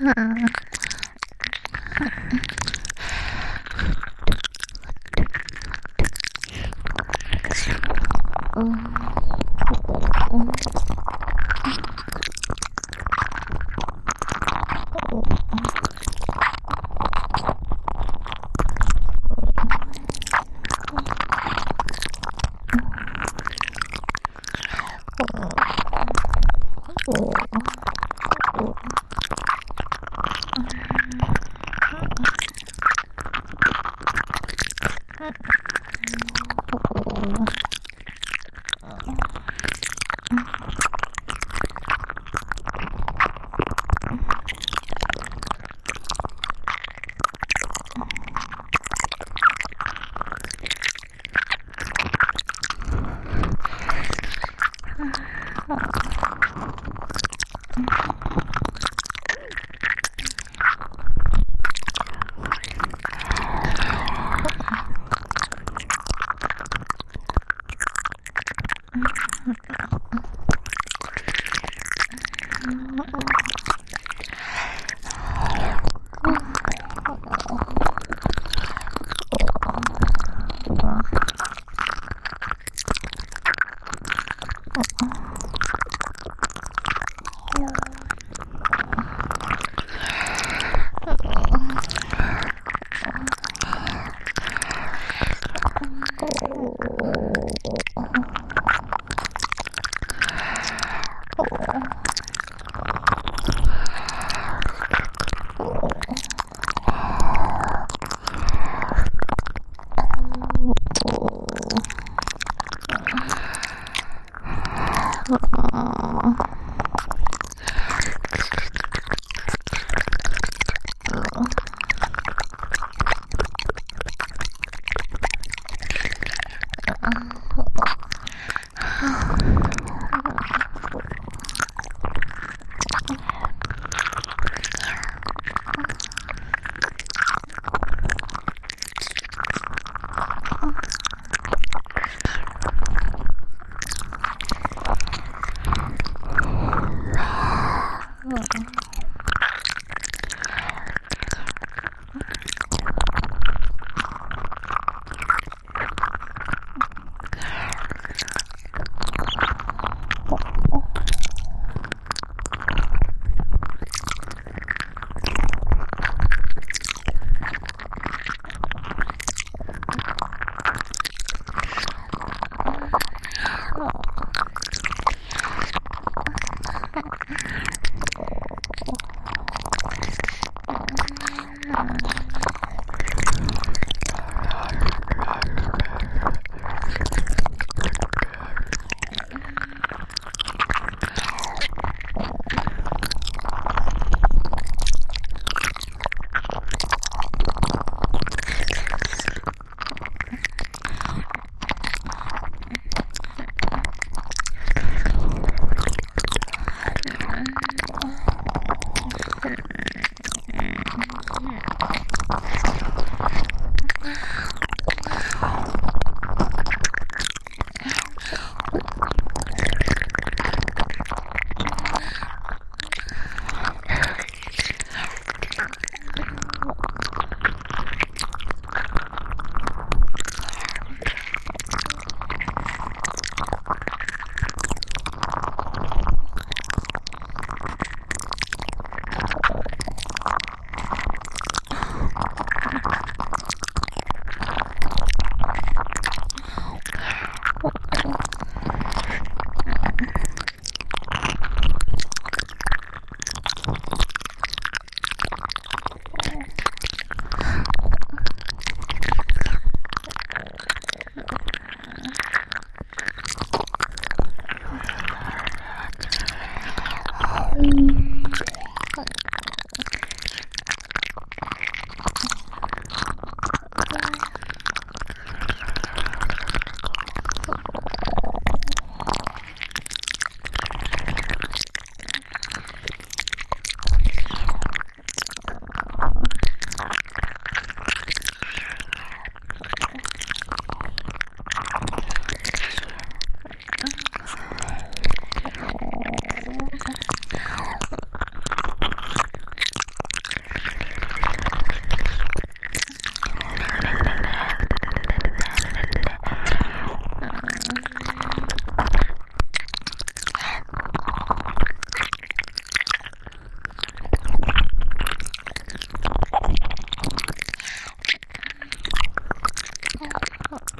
嗯。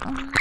Oh.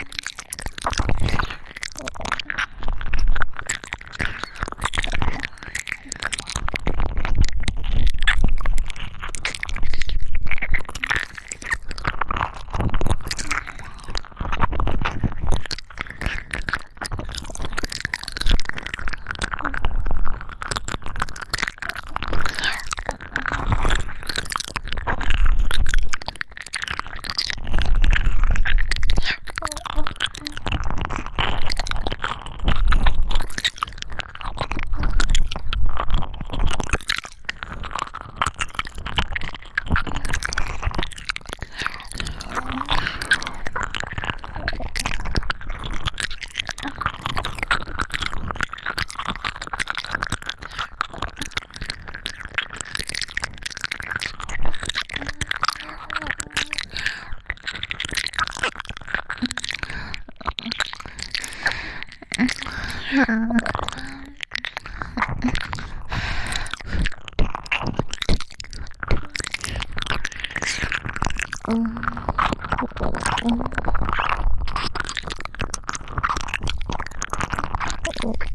あ、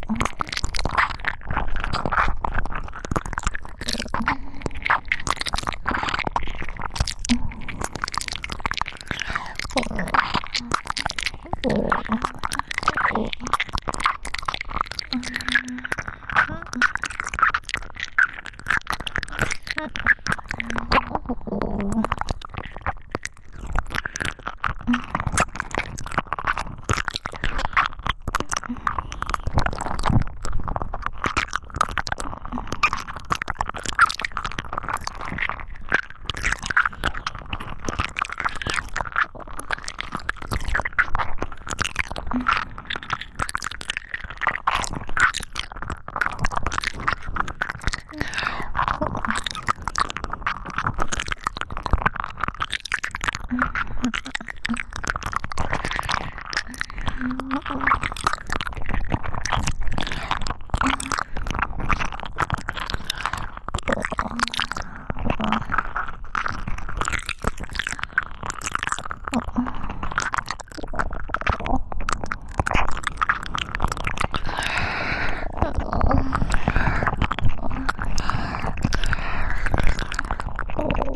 あ、あ。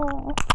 Oh.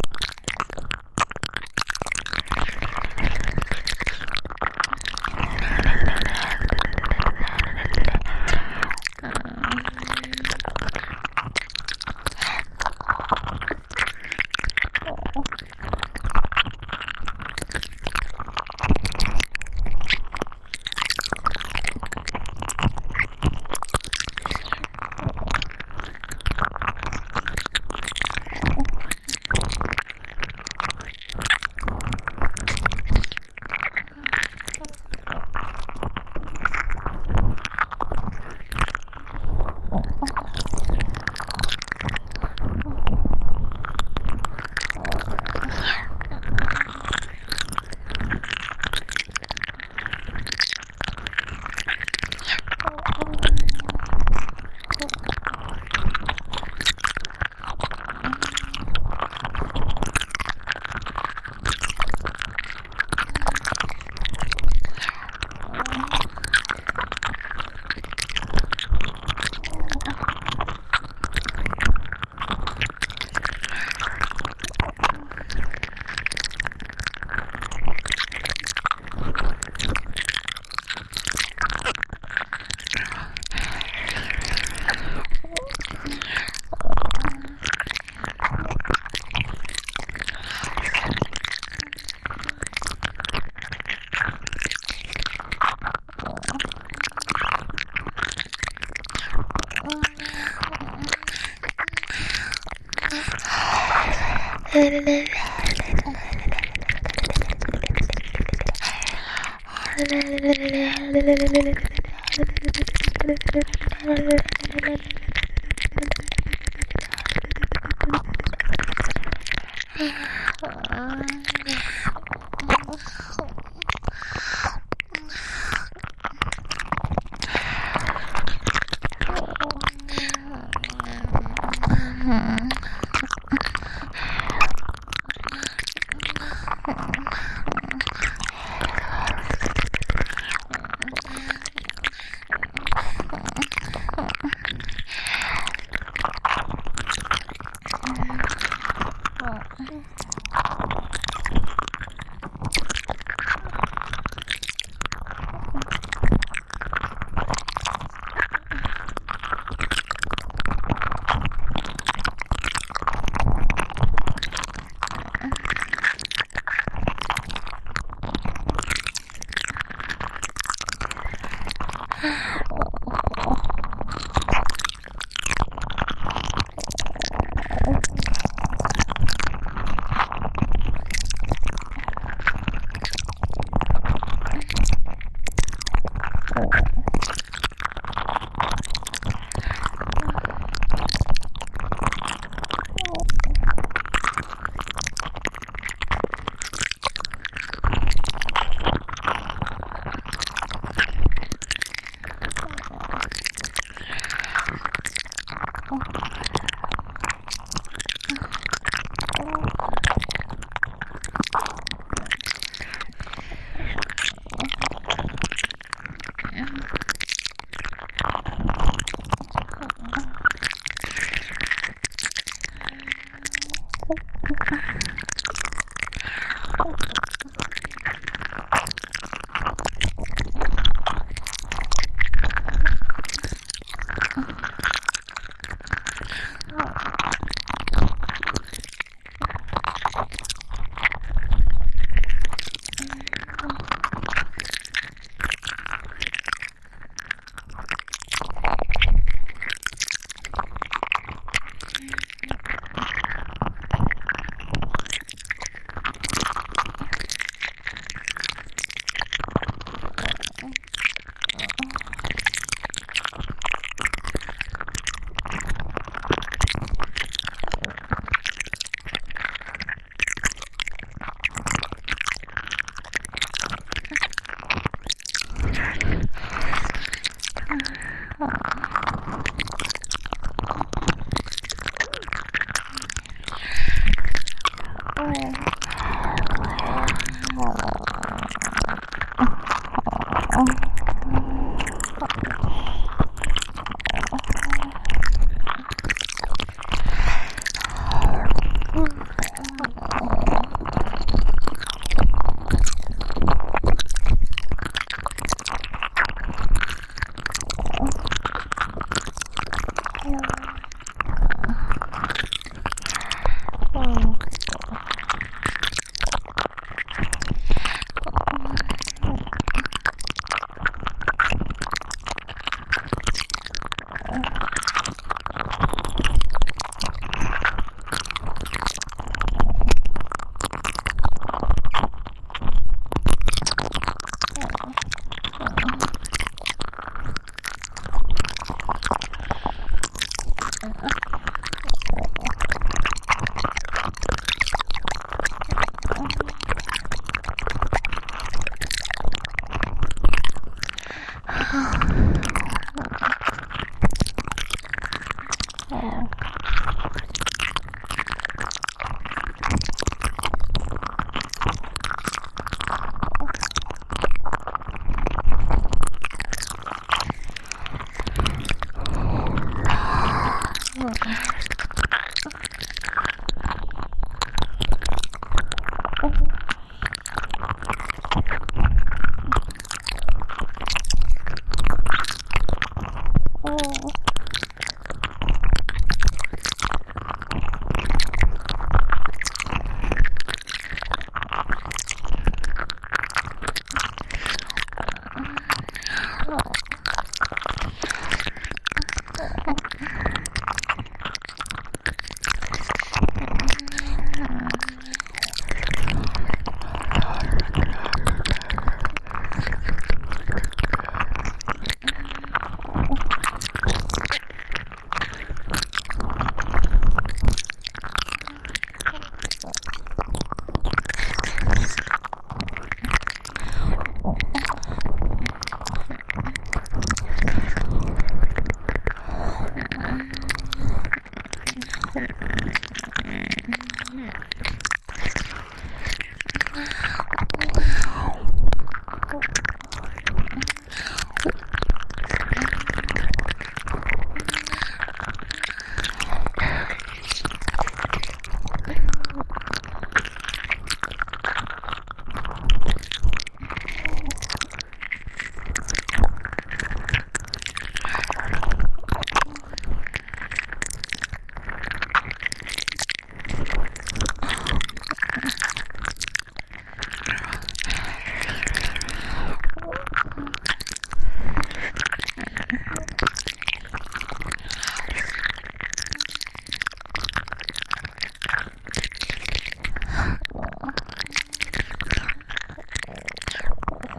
啊。